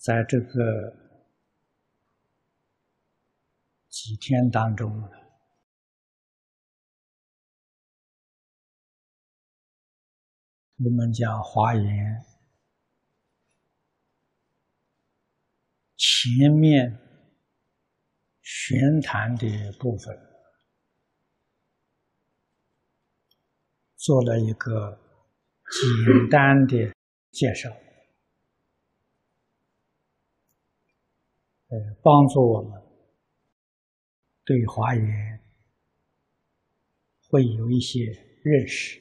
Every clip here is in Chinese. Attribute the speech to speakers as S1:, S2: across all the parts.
S1: 在这个几天当中，我们讲华严前面玄谈的部分，做了一个简单的介绍。呃，帮助我们对华严会有一些认识，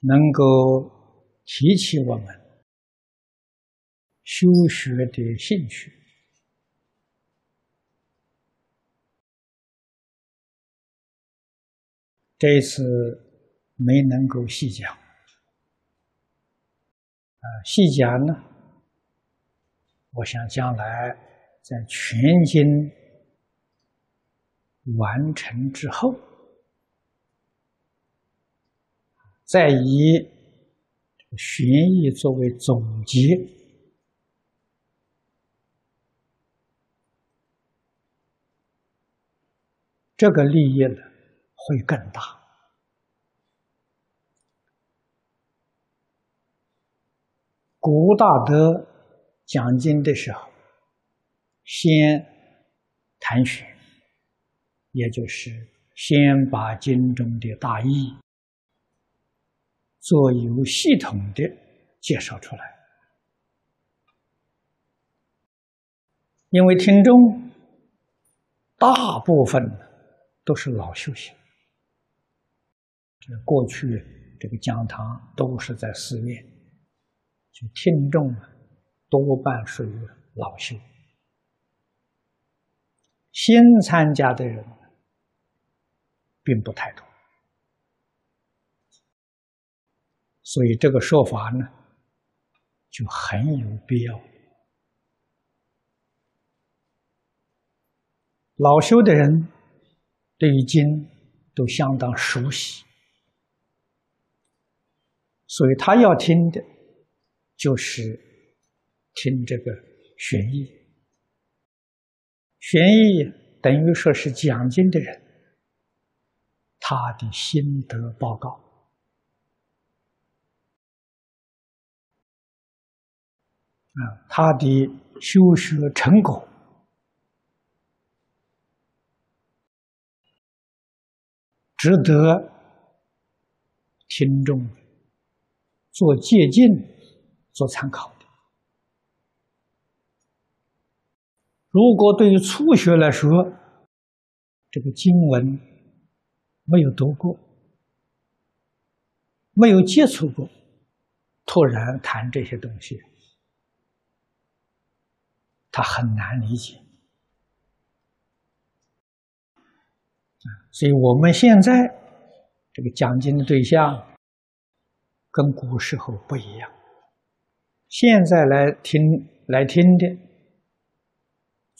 S1: 能够提起我们修学的兴趣。这次没能够细讲，啊，细讲呢。我想将来在全经完成之后，再以玄义作为总结，这个利益呢会更大。古大德。讲经的时候，先谈学，也就是先把经中的大意做有系统的介绍出来。因为听众大部分都是老修行，这过去这个讲堂都是在寺院，就听众。多半属于老修，新参加的人并不太多，所以这个说法呢就很有必要。老修的人对于经都相当熟悉，所以他要听的就是。听这个玄义，玄义等于说是讲经的人，他的心得报告。啊，他的修学成果，值得听众做借鉴、做参考。如果对于初学来说，这个经文没有读过，没有接触过，突然谈这些东西，他很难理解。所以我们现在这个讲经的对象跟古时候不一样，现在来听来听的。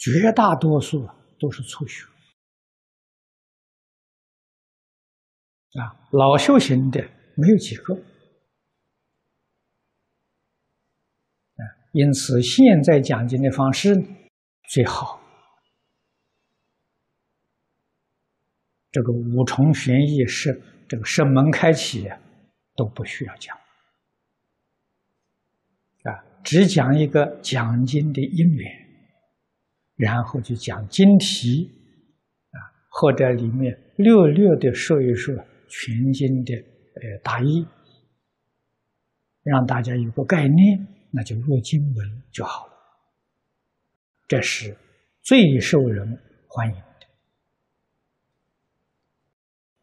S1: 绝大多数都是初学啊，老修行的没有几个啊。因此，现在讲经的方式最好，这个五重玄义是这个圣门开启都不需要讲啊，只讲一个讲经的因缘。然后就讲经题，啊，或者里面略略的说一说全经的呃大意，让大家有个概念，那就入经文就好了。这是最受人欢迎的。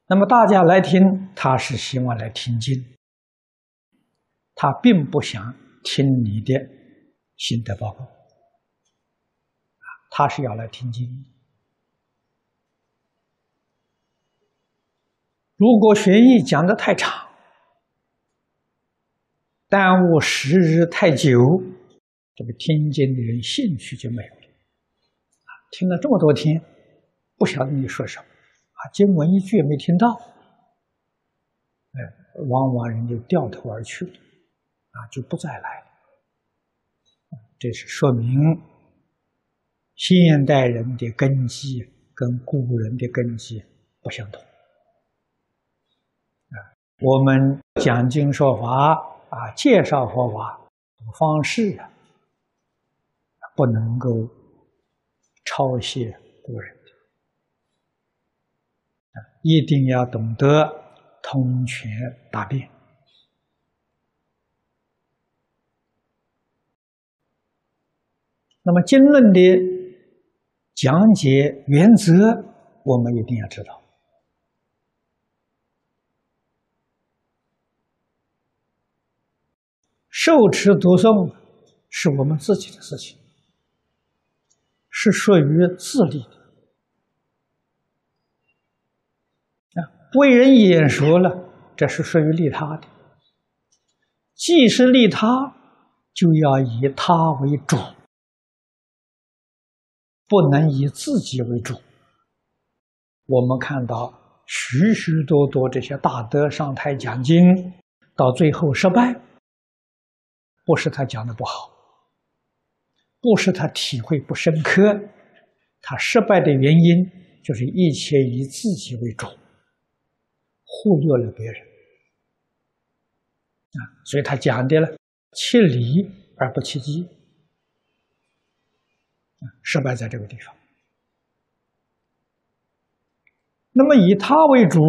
S1: 那么大家来听，他是希望来听经，他并不想听你的心得报告。他是要来听经。如果学艺讲的太长，耽误时日太久，这个听经的人兴趣就没有了。听了这么多天，不晓得你说什么，啊，经文一句也没听到，哎，往往人就掉头而去了，啊，就不再来了。这是说明现代人的根基跟古人的根基不相同。啊，我们讲经说法啊，介绍佛法方式啊，不能够抄袭古人，一定要懂得通权达变。那么经论的讲解原则，我们一定要知道。受持读诵是我们自己的事情，是属于自利的。啊，为人演说了，这是属于利他的。既是利他，就要以他为主。不能以自己为主。我们看到许许多多这些大德上台讲经，到最后失败，不是他讲的不好，不是他体会不深刻，他失败的原因就是一切以自己为主，忽略了别人啊，所以他讲的了，切理而不切机。失败在这个地方。那么以他为主，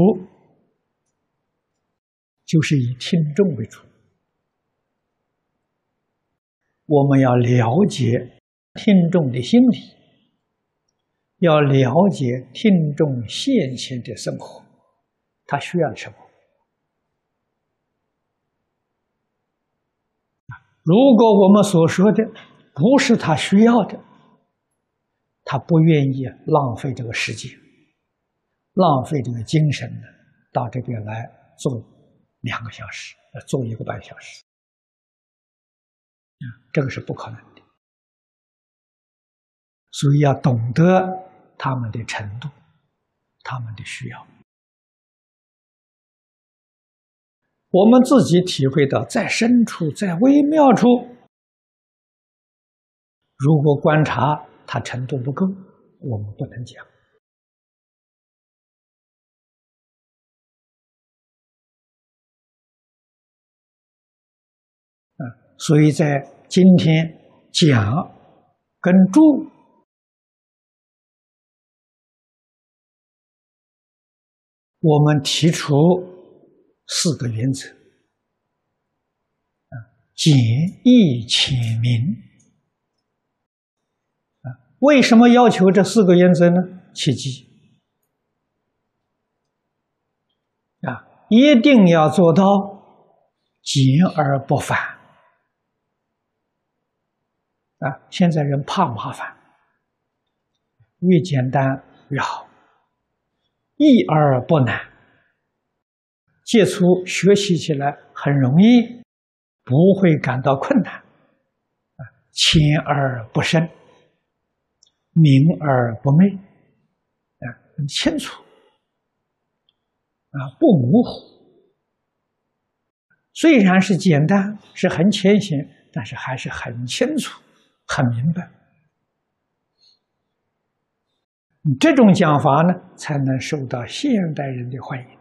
S1: 就是以听众为主。我们要了解听众的心理，要了解听众现前的生活，他需要什么？如果我们所说的不是他需要的，他不愿意浪费这个时间，浪费这个精神呢，到这边来做两个小时，做一个半小时，啊，这个是不可能的。所以要懂得他们的程度，他们的需要。我们自己体会到，在深处，在微妙处，如果观察。他程度不够，我们不能讲。啊，所以在今天讲跟注，我们提出四个原则：啊，简易浅明。为什么要求这四个原则呢？切记啊，一定要做到简而不繁啊！现在人怕麻烦，越简单越好，易而不难，接触学习起来很容易，不会感到困难啊，浅而不深。明而不昧，啊，很清楚，啊，不模糊。虽然是简单，是很浅显，但是还是很清楚、很明白。这种讲法呢，才能受到现代人的欢迎。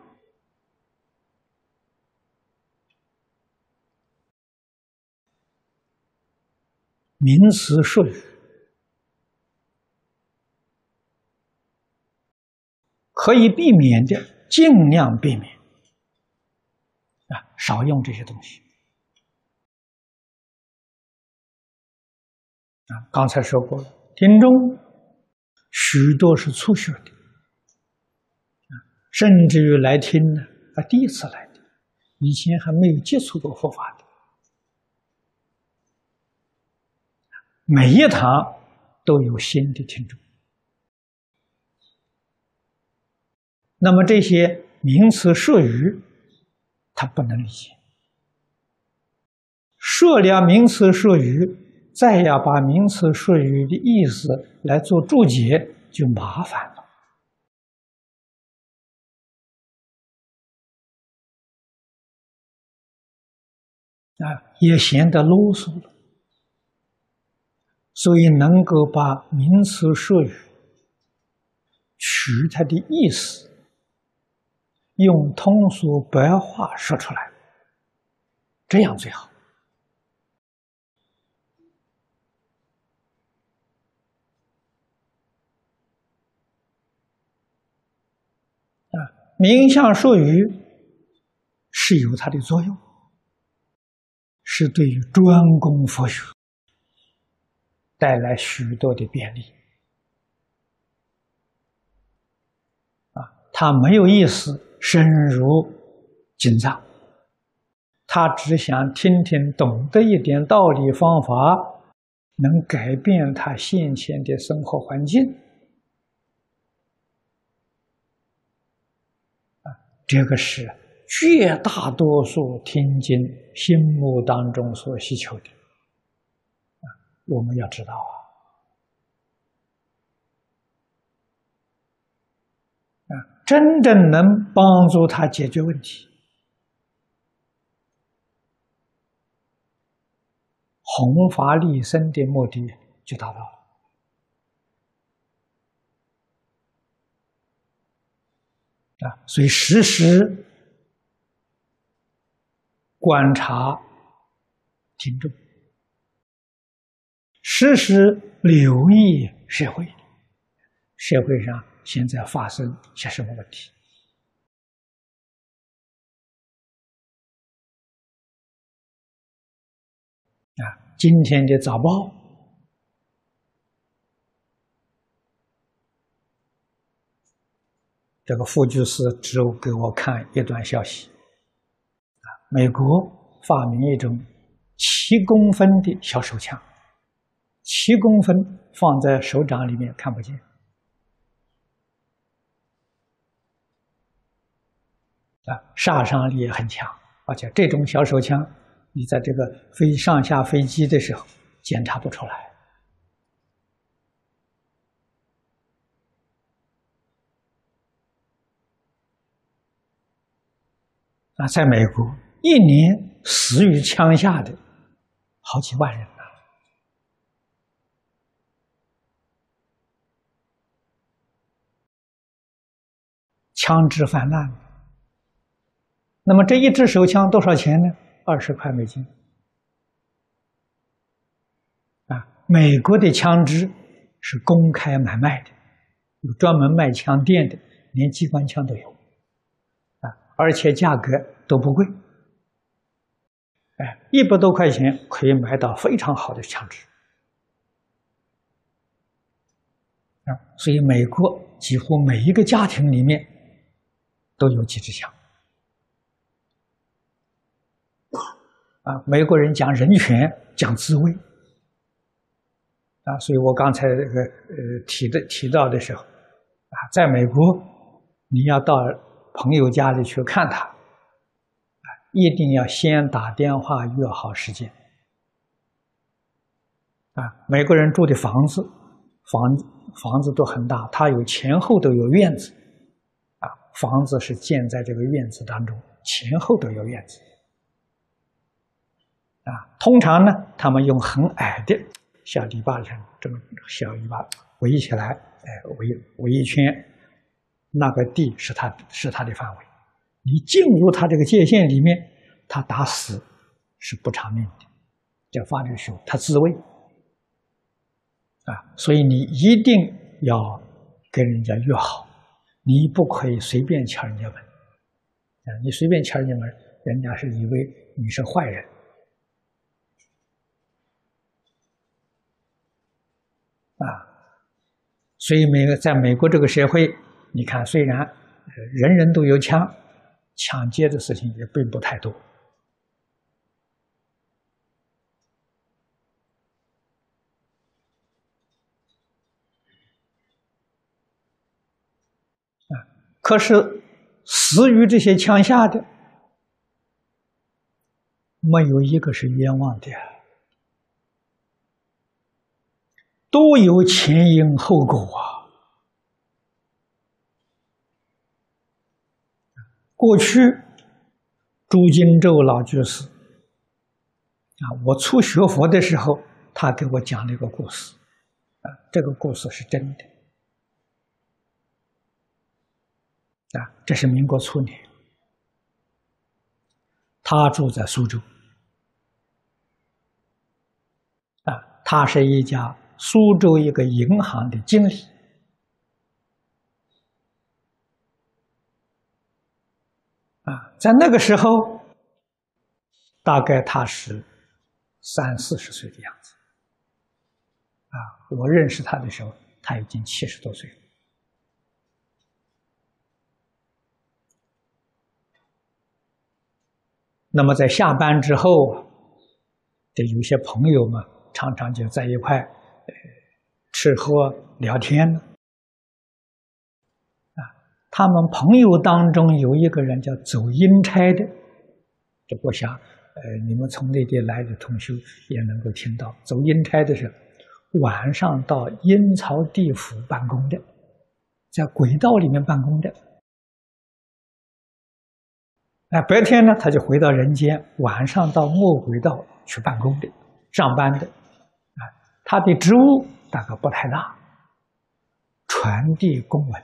S1: 名词术语。可以避免的，尽量避免啊，少用这些东西啊。刚才说过了，听众许多是初学的啊，甚至于来听呢，啊，第一次来的，以前还没有接触过佛法的，每一堂都有新的听众。那么这些名词术语，他不能理解。说了名词术语，再要把名词术语的意思来做注解，就麻烦了。啊，也显得啰嗦了。所以能够把名词术语取它的意思，用通俗白话说出来，这样最好。啊，名相术语是有它的作用，是对于专攻佛学带来许多的便利。啊，他没有意思深入经藏，他只想听听懂得一点道理方法，能改变他现前的生活环境。这个是绝大多数听经心目当中所需求的啊，我们要知道啊，啊，真正能帮助他解决问题，弘法利生的目的就达到了。啊，所以时时观察听众，时时留意社会，社会上现在发生些什么问题？啊，今天的早报。这个副居士只有给我看一段消息，啊，美国发明一种七公分的小手枪，七公分放在手掌里面看不见，啊，杀伤力也很强，而且这种小手枪，你在这个飞上下飞机的时候检查不出来。啊，在美国，一年死于枪下的好几万人呐，枪支泛滥。那么这一支手枪多少钱呢？二十块美金。啊，美国的枪支是公开买卖的，有专门卖枪店的，连机关枪都有。啊而且价格都不贵，哎，一百多块钱可以买到非常好的枪支啊！所以美国几乎每一个家庭里面都有几支枪啊！美国人讲人权，讲自卫啊！所以我刚才这个呃提的提到的时候啊，在美国你要到。朋友家里去看他，啊，一定要先打电话约好时间。啊，美国人住的房子，房房子都很大，他有前后都有院子，啊，房子是建在这个院子当中，前后都有院子。啊，通常呢，他们用很矮的小篱笆墙，这么小篱笆围起来，哎，围围一圈。那个地是他是他的范围，你进入他这个界限里面，他打死是不偿命的，叫法律学，他自卫啊，所以你一定要跟人家约好，你不可以随便敲人家门啊，你随便敲人家门，人家是以为你是坏人啊，所以美在美国这个社会。你看，虽然人人都有枪，抢劫的事情也并不太多。啊，可是死于这些枪下的，没有一个是冤枉的，都有前因后果啊。过去，朱金洲老居士啊，我初学佛的时候，他给我讲了一个故事，啊，这个故事是真的，啊，这是民国初年，他住在苏州，啊，他是一家苏州一个银行的经理，啊，在那个时候，大概他是三四十岁的样子。啊，我认识他的时候，他已经七十多岁了。那么在下班之后，这有些朋友们，常常就在一块吃喝聊天呢。啊，他们朋友当中有一个人叫走阴差的，这我想，呃，你们从内地来的同学也能够听到，走阴差的是。晚上到阴曹地府办公的，在轨道里面办公的。哎，白天呢他就回到人间，晚上到末轨道去办公的、上班的。他的职务大概不太大，传递公文。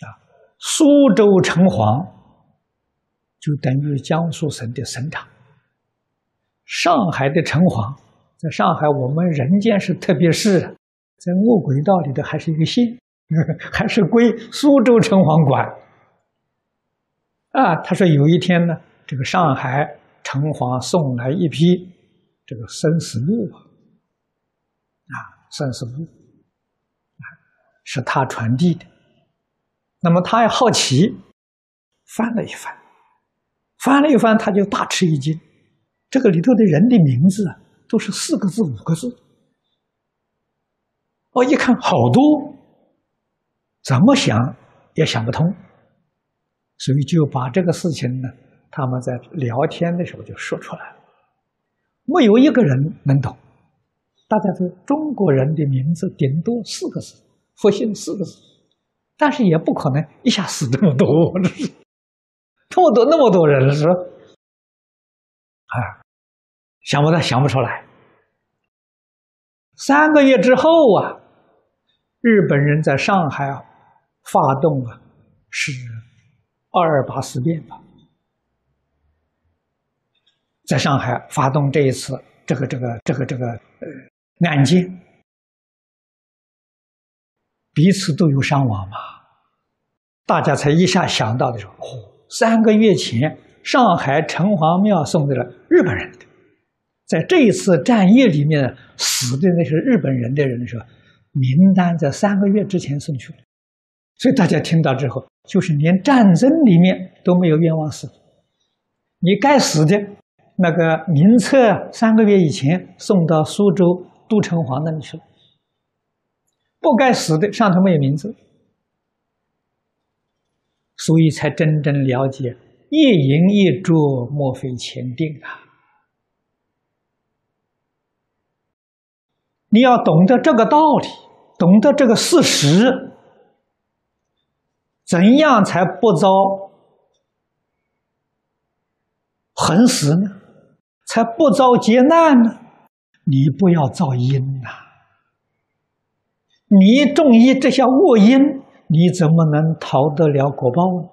S1: 啊，苏州城隍就等于江苏省的省长，上海的城隍。在上海，我们人间是特别市，在卧轨道里头还是一个县，还是归苏州城隍管。啊，他说有一天呢，这个上海城隍送来一批这个生死簿啊，生死簿啊，是他传递的。那么他也好奇，翻了一翻，翻了一翻，他就大吃一惊，这个里头的人的名字啊。都是四个字、五个字，哦，一看好多，怎么想也想不通，所以就把这个事情呢，他们在聊天的时候就说出来了。没有一个人能懂，大家说中国人的名字顶多四个字，复姓四个字，但是也不可能一下死这么多，这么多那么多人是吧？啊。想不到，想不出来。三个月之后啊，日本人在上海啊发动啊，是二二八事变吧？在上海发动这一次这个这个这个这个呃案件，彼此都有伤亡嘛？大家才一下想到的时候，三个月前上海城隍庙送给了日本人的。在这一次战役里面死的那些日本人的人说，名单在三个月之前送去了，所以大家听到之后，就是连战争里面都没有冤枉死，你该死的那个名册三个月以前送到苏州都城隍那里去了，不该死的上头没有名字，所以才真正了解一饮一啄，莫非前定啊。你要懂得这个道理，懂得这个事实，怎样才不遭横死呢？才不遭劫难呢？你不要造因呐！你种一这些恶因，你怎么能逃得了果报呢？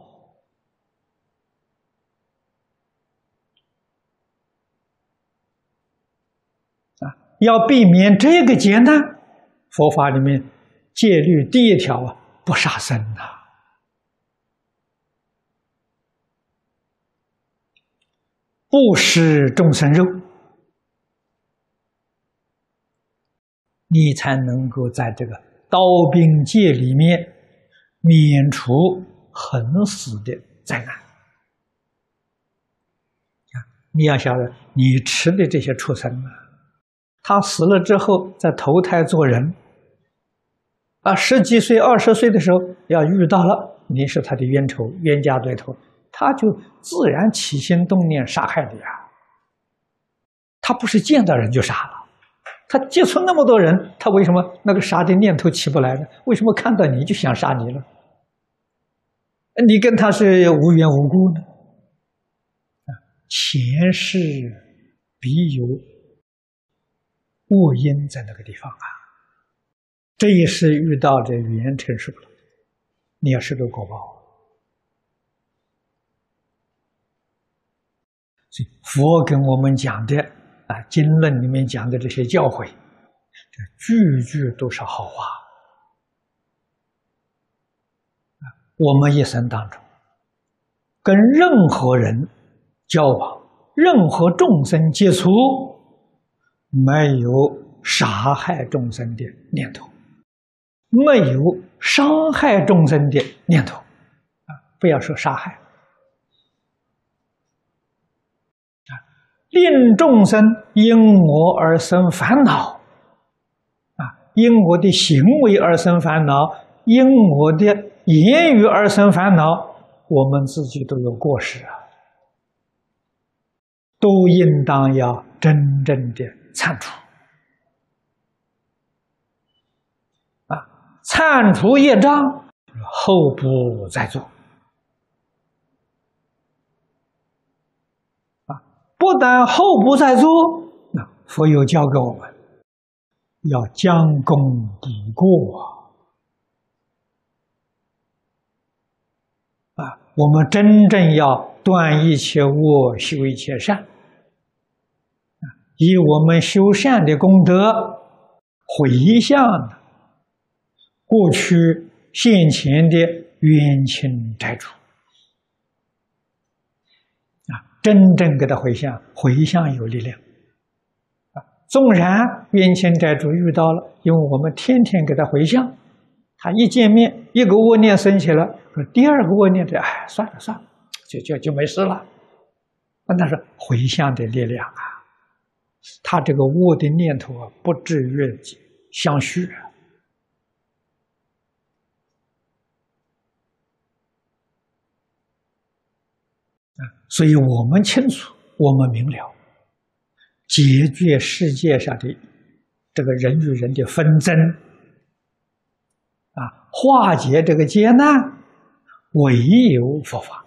S1: 啊要避免这个劫难，佛法里面戒律第一条啊，不杀生呐，不食众生肉，你才能够在这个刀兵界里面免除横死的灾难。你要晓得，你吃的这些畜生啊。他死了之后再投胎做人，啊，十几岁、二十岁的时候要遇到了你是他的冤仇、冤家对头，他就自然起心动念杀害你啊。他不是见到人就杀了，他接触那么多人，他为什么那个杀的念头起不来呢？为什么看到你就想杀你了？你跟他是无缘无故呢？啊，前世必有恶因在那个地方啊。这一世遇到的语言成熟了，你要受个果报。所以佛跟我们讲的啊，经论里面讲的这些教诲，这句句都是好话。我们一生当中，跟任何人交往，任何众生接触，没有杀害众生的念头，没有伤害众生的念头，啊，不要说杀害，令众生因我而生烦恼，啊，因我的行为而生烦恼，因我的。言语而生烦恼，我们自己都有过失啊，都应当要真正的铲除啊！铲除业障，后不再做啊！不但后不再做，那佛又教给我们，要将功补过啊。啊，我们真正要断一切恶，修一切善，以我们修善的功德回向过去现前的冤亲债主，啊，真正给他回向，回向有力量，啊，纵然冤亲债主遇到了，因为我们天天给他回向。他一见面，一个恶念升起了，说第二个恶念的，哎，算了算了，就就就没事了。那是回向的力量啊，他这个恶的念头啊，不至于相续啊。啊所以我们清楚，我们明了，解决世界上的这个人与人的纷争。啊，化解这个劫难，唯有佛法。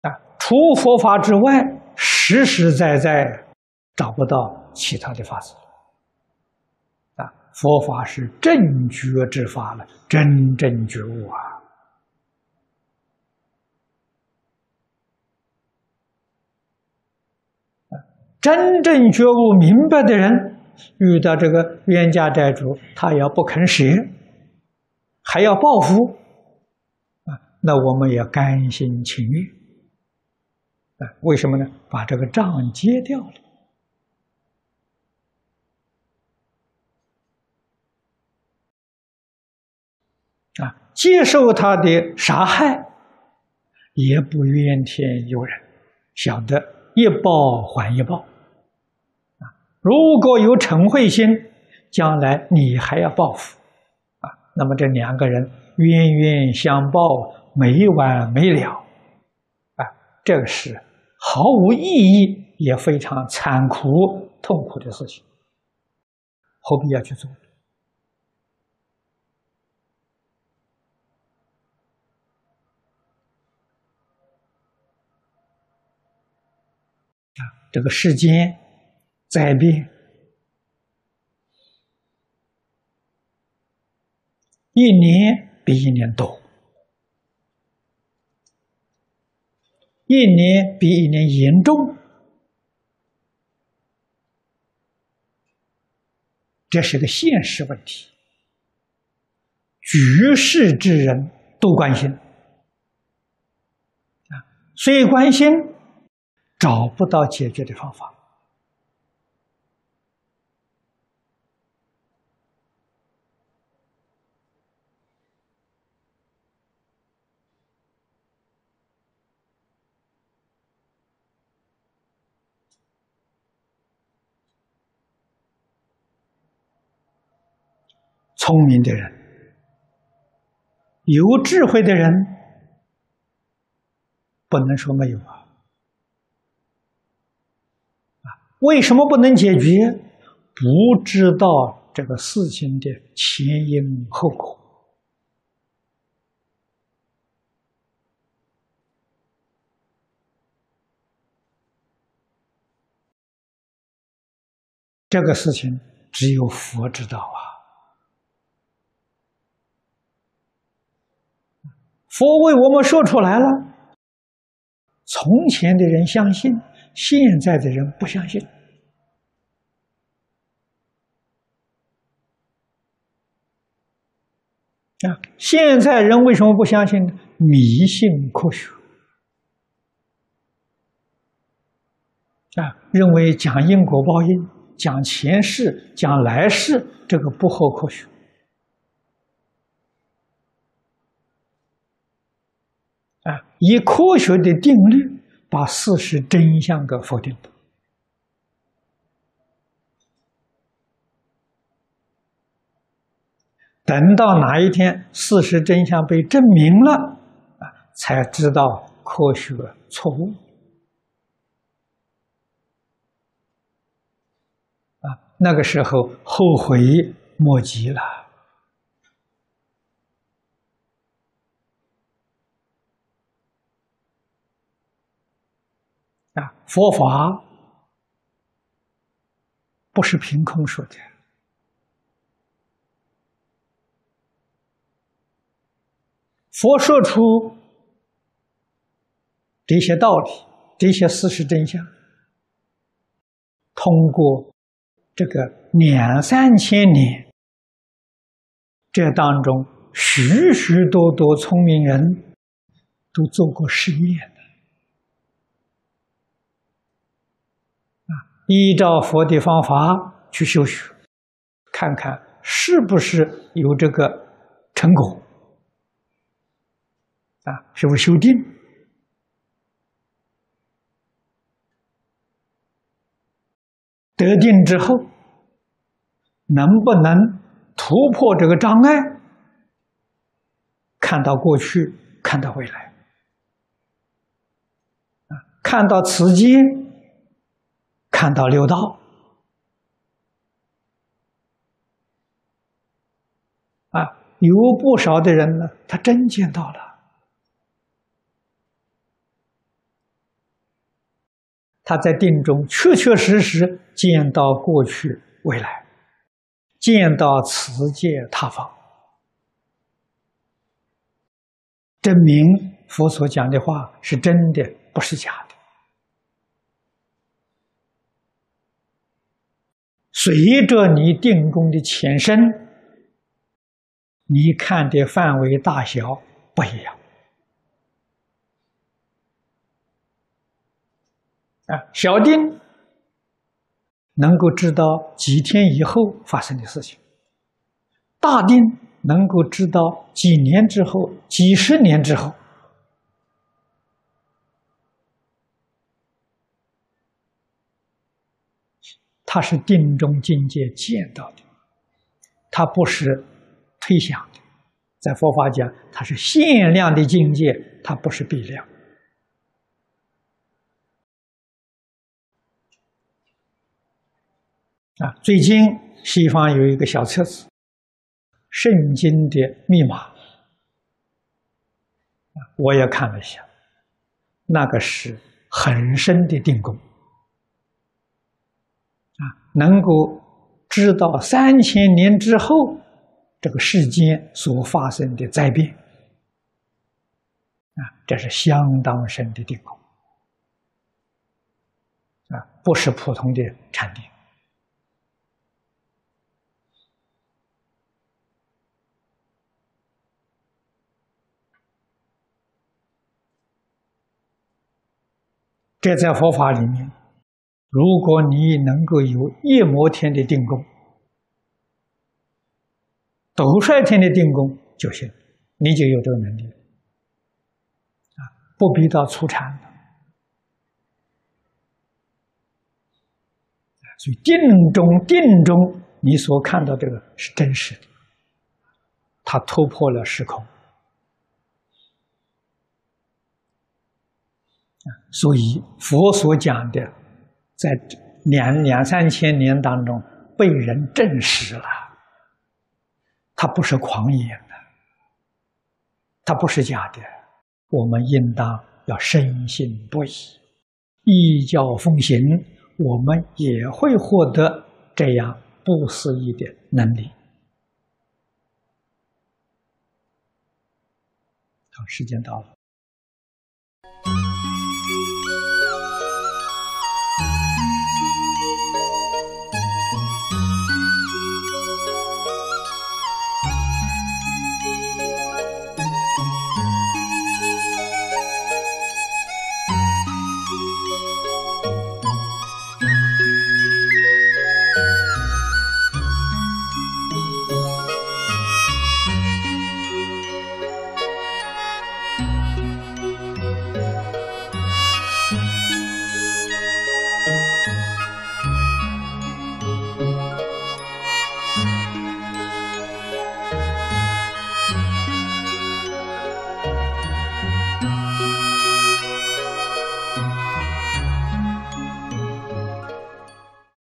S1: 啊，除佛法之外，实实在在找不到其他的法子。啊，佛法是正觉之法了，真正觉悟啊！真正觉悟明白的人。遇到这个冤家债主，他要不肯舍，还要报复，啊，那我们也甘心情愿，啊，为什么呢？把这个账结掉了，啊，接受他的杀害，也不怨天尤人，晓得一报还一报。如果有嗔恚心，将来你还要报复，啊，那么这两个人冤冤相报，没完没了，啊，这个是毫无意义，也非常残酷、痛苦的事情，何必要去做？啊，这个世间。灾变，一年比一年多，一年比一年严重，这是个现实问题，举世之人都关心，啊，虽关心，找不到解决的方法。聪明的人有智慧的人不能说没有啊。啊为什么不能解决？不知道这个事情的前因后果。这个事情只有佛知道啊。佛为我们说出来了，从前的人相信，现在的人不相信。啊，现在人为什么不相信呢？迷信科学啊，认为讲因果报应、讲前世、讲来世，这个不合科学啊，以科学的定律把事实真相给否定了。等到哪一天事实真相被证明了，啊，才知道科学错误，啊，那个时候后悔莫及了，啊，佛法不是凭空说的。佛说出这些道理，这些事实真相，通过这个两三千年，这当中许许多多聪明人都做过实验的，啊，依照佛的方法去修学，看看是不是有这个成果。啊，是不是修定？得定之后，能不能突破这个障碍？看到过去，看到未来，啊，看到此间，看到六道，啊，有不少的人呢，他真见到了。他在定中确确实实见到过去、未来，见到此界他方，证明佛所讲的话是真的，不是假的。随着你定功的浅深，你看的范围大小不一样。啊，小定能够知道几天以后发生的事情，大定能够知道几年之后、几十年之后，它是定中境界见到的，它不是推想的。在佛法讲，它是限量的境界，它不是必量。啊，最近西方有一个小册子，《圣经的密码》，我也看了一下，那个是很深的定功，能够知道三千年之后这个世间所发生的灾变，啊，这是相当深的定功，啊，不是普通的禅定。这在佛法里面，如果你能够有夜摩天的定功、斗率天的定功就行，你就有这个能力啊，不必到出禅所以定中定中，你所看到这个是真实的，它突破了时空。所以佛所讲的，在两两三千年当中被人证实了，它不是狂言的，它不是假的，我们应当要深信不疑，依教奉行，我们也会获得这样不思议的能力。好，时间到了。